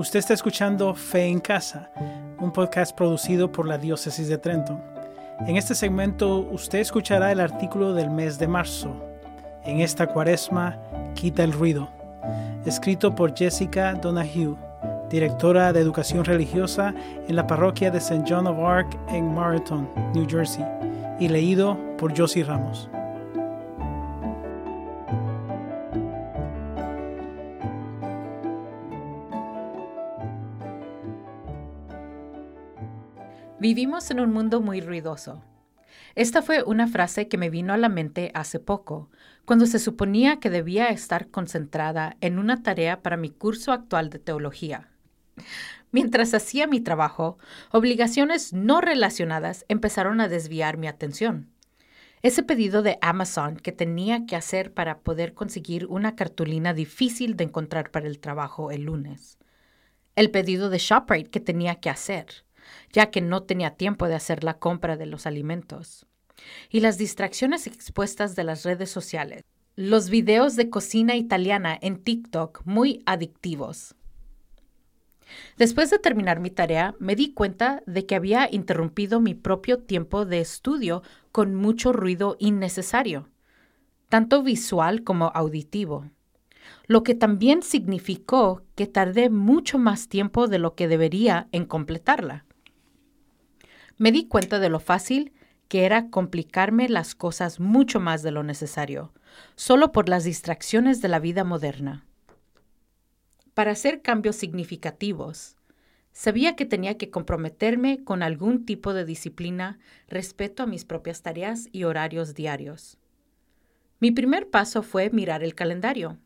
Usted está escuchando Fe en Casa, un podcast producido por la Diócesis de Trenton. En este segmento usted escuchará el artículo del mes de marzo. En esta cuaresma, quita el ruido. Escrito por Jessica Donahue, directora de educación religiosa en la parroquia de St. John of Arc en Marathon, New Jersey, y leído por Josie Ramos. Vivimos en un mundo muy ruidoso. Esta fue una frase que me vino a la mente hace poco, cuando se suponía que debía estar concentrada en una tarea para mi curso actual de teología. Mientras hacía mi trabajo, obligaciones no relacionadas empezaron a desviar mi atención. Ese pedido de Amazon que tenía que hacer para poder conseguir una cartulina difícil de encontrar para el trabajo el lunes. El pedido de ShopRite que tenía que hacer ya que no tenía tiempo de hacer la compra de los alimentos. Y las distracciones expuestas de las redes sociales. Los videos de cocina italiana en TikTok muy adictivos. Después de terminar mi tarea, me di cuenta de que había interrumpido mi propio tiempo de estudio con mucho ruido innecesario, tanto visual como auditivo, lo que también significó que tardé mucho más tiempo de lo que debería en completarla. Me di cuenta de lo fácil que era complicarme las cosas mucho más de lo necesario, solo por las distracciones de la vida moderna. Para hacer cambios significativos, sabía que tenía que comprometerme con algún tipo de disciplina respecto a mis propias tareas y horarios diarios. Mi primer paso fue mirar el calendario,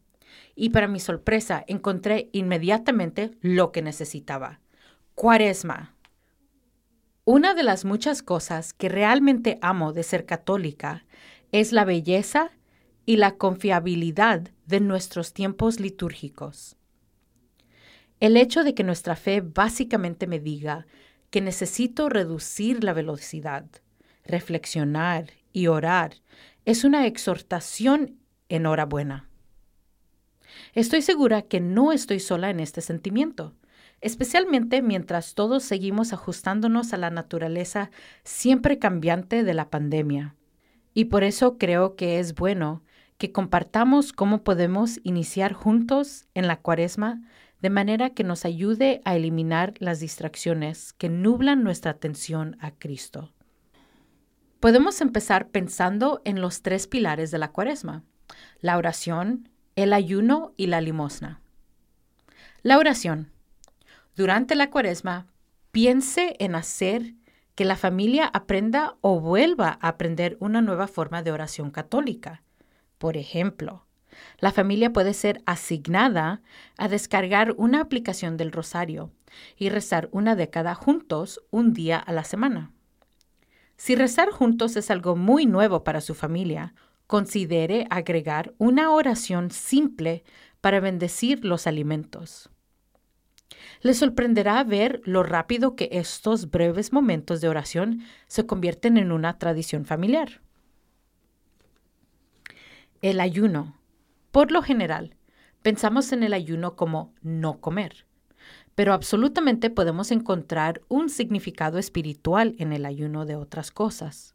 y para mi sorpresa encontré inmediatamente lo que necesitaba. Cuaresma. Una de las muchas cosas que realmente amo de ser católica es la belleza y la confiabilidad de nuestros tiempos litúrgicos. El hecho de que nuestra fe básicamente me diga que necesito reducir la velocidad, reflexionar y orar es una exhortación enhorabuena. Estoy segura que no estoy sola en este sentimiento especialmente mientras todos seguimos ajustándonos a la naturaleza siempre cambiante de la pandemia. Y por eso creo que es bueno que compartamos cómo podemos iniciar juntos en la cuaresma de manera que nos ayude a eliminar las distracciones que nublan nuestra atención a Cristo. Podemos empezar pensando en los tres pilares de la cuaresma, la oración, el ayuno y la limosna. La oración. Durante la cuaresma, piense en hacer que la familia aprenda o vuelva a aprender una nueva forma de oración católica. Por ejemplo, la familia puede ser asignada a descargar una aplicación del rosario y rezar una década juntos un día a la semana. Si rezar juntos es algo muy nuevo para su familia, considere agregar una oración simple para bendecir los alimentos. Les sorprenderá ver lo rápido que estos breves momentos de oración se convierten en una tradición familiar. El ayuno. Por lo general, pensamos en el ayuno como no comer, pero absolutamente podemos encontrar un significado espiritual en el ayuno de otras cosas.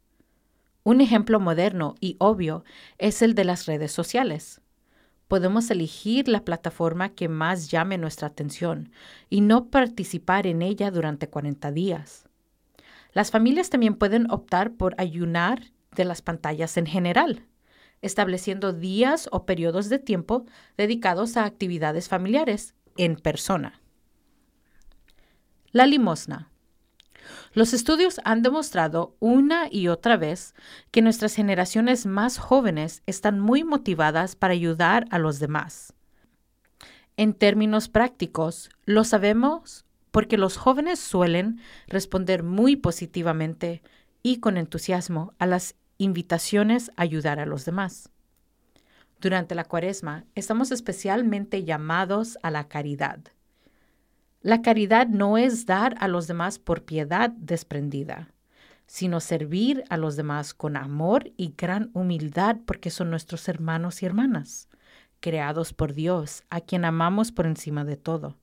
Un ejemplo moderno y obvio es el de las redes sociales podemos elegir la plataforma que más llame nuestra atención y no participar en ella durante 40 días. Las familias también pueden optar por ayunar de las pantallas en general, estableciendo días o periodos de tiempo dedicados a actividades familiares en persona. La limosna. Los estudios han demostrado una y otra vez que nuestras generaciones más jóvenes están muy motivadas para ayudar a los demás. En términos prácticos, lo sabemos porque los jóvenes suelen responder muy positivamente y con entusiasmo a las invitaciones a ayudar a los demás. Durante la cuaresma estamos especialmente llamados a la caridad. La caridad no es dar a los demás por piedad desprendida, sino servir a los demás con amor y gran humildad porque son nuestros hermanos y hermanas, creados por Dios, a quien amamos por encima de todo.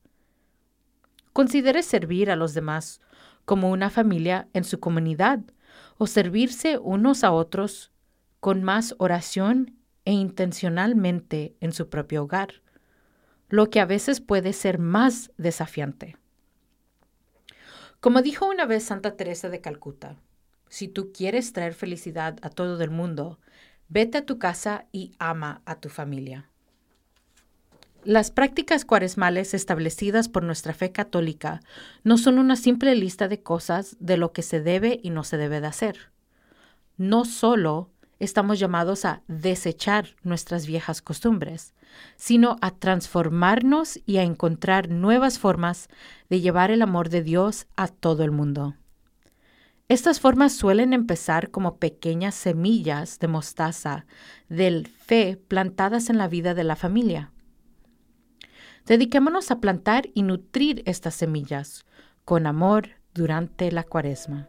Considere servir a los demás como una familia en su comunidad o servirse unos a otros con más oración e intencionalmente en su propio hogar, lo que a veces puede ser más desafiante. Como dijo una vez Santa Teresa de Calcuta, si tú quieres traer felicidad a todo el mundo, vete a tu casa y ama a tu familia. Las prácticas cuaresmales establecidas por nuestra fe católica no son una simple lista de cosas de lo que se debe y no se debe de hacer. No solo estamos llamados a desechar nuestras viejas costumbres, sino a transformarnos y a encontrar nuevas formas de llevar el amor de Dios a todo el mundo. Estas formas suelen empezar como pequeñas semillas de mostaza del fe plantadas en la vida de la familia. Dediquémonos a plantar y nutrir estas semillas con amor durante la cuaresma.